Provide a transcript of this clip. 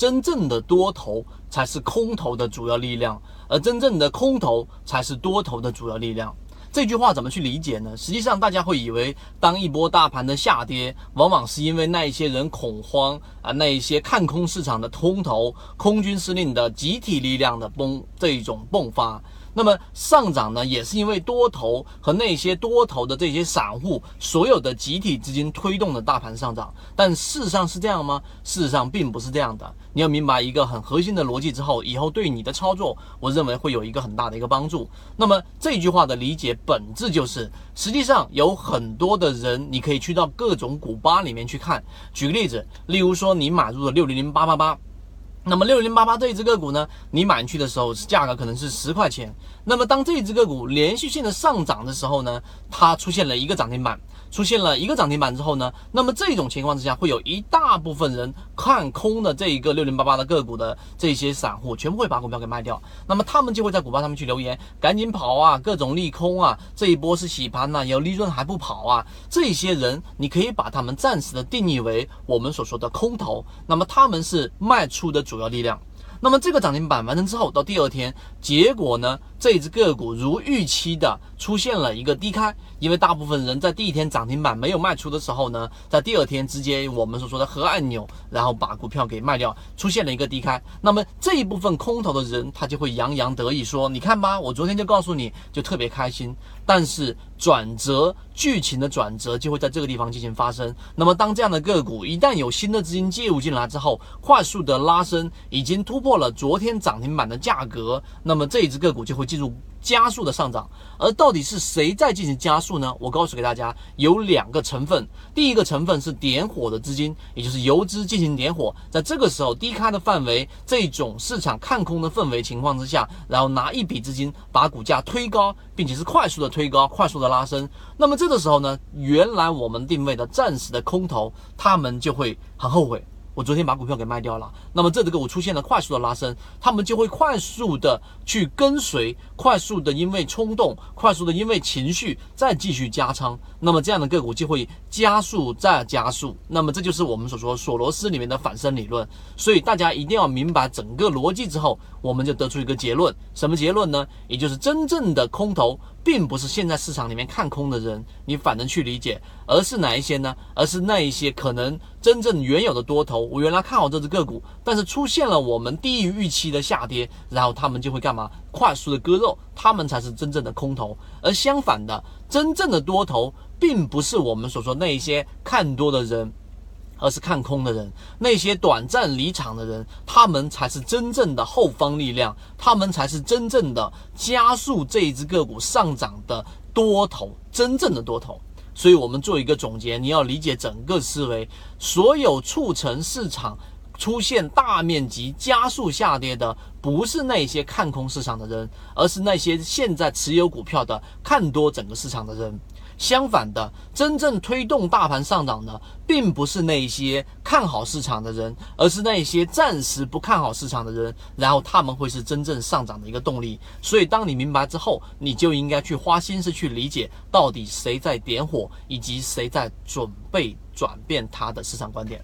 真正的多头才是空头的主要力量，而真正的空头才是多头的主要力量。这句话怎么去理解呢？实际上，大家会以为，当一波大盘的下跌，往往是因为那一些人恐慌啊，那一些看空市场的空头、空军司令的集体力量的崩这一种迸发。那么上涨呢，也是因为多头和那些多头的这些散户所有的集体资金推动的大盘上涨。但事实上是这样吗？事实上并不是这样的。你要明白一个很核心的逻辑之后，以后对你的操作，我认为会有一个很大的一个帮助。那么这句话的理解本质就是，实际上有很多的人，你可以去到各种股吧里面去看。举个例子，例如说你买入了六零零八八八。那么六零八八这一只个股呢，你买进去的时候是价格可能是十块钱。那么当这一只个股连续性的上涨的时候呢，它出现了一个涨停板。出现了一个涨停板之后呢，那么这种情况之下，会有一大部分人看空的这一个六零八八的个股的这些散户，全部会把股票给卖掉。那么他们就会在股票上面去留言，赶紧跑啊，各种利空啊，这一波是洗盘呐，有利润还不跑啊。这些人你可以把他们暂时的定义为我们所说的空头，那么他们是卖出的主要力量。那么这个涨停板完成之后，到第二天，结果呢，这只个股如预期的出现了一个低开，因为大部分人在第一天涨停板没有卖出的时候呢，在第二天直接我们所说的核按钮，然后把股票给卖掉，出现了一个低开。那么这一部分空头的人，他就会洋洋得意说：“你看吧，我昨天就告诉你就特别开心。”但是转折剧情的转折就会在这个地方进行发生。那么当这样的个股一旦有新的资金介入进来之后，快速的拉升，已经突破了昨天涨停板的价格，那么这一只个股就会进入。加速的上涨，而到底是谁在进行加速呢？我告诉给大家，有两个成分。第一个成分是点火的资金，也就是游资进行点火，在这个时候低开的范围，这种市场看空的氛围情况之下，然后拿一笔资金把股价推高，并且是快速的推高，快速的拉升。那么这个时候呢，原来我们定位的暂时的空头，他们就会很后悔。我昨天把股票给卖掉了，那么这个股出现了快速的拉升，他们就会快速的去跟随，快速的因为冲动，快速的因为情绪再继续加仓，那么这样的个股就会加速再加速，那么这就是我们所说索罗斯里面的反身理论。所以大家一定要明白整个逻辑之后，我们就得出一个结论，什么结论呢？也就是真正的空头。并不是现在市场里面看空的人，你反正去理解，而是哪一些呢？而是那一些可能真正原有的多头，我原来看好这只个股，但是出现了我们低于预期的下跌，然后他们就会干嘛？快速的割肉，他们才是真正的空头。而相反的，真正的多头，并不是我们所说那一些看多的人。而是看空的人，那些短暂离场的人，他们才是真正的后方力量，他们才是真正的加速这一只个股上涨的多头，真正的多头。所以，我们做一个总结，你要理解整个思维，所有促成市场出现大面积加速下跌的，不是那些看空市场的人，而是那些现在持有股票的看多整个市场的人。相反的，真正推动大盘上涨的，并不是那些看好市场的人，而是那些暂时不看好市场的人，然后他们会是真正上涨的一个动力。所以，当你明白之后，你就应该去花心思去理解，到底谁在点火，以及谁在准备转变他的市场观点。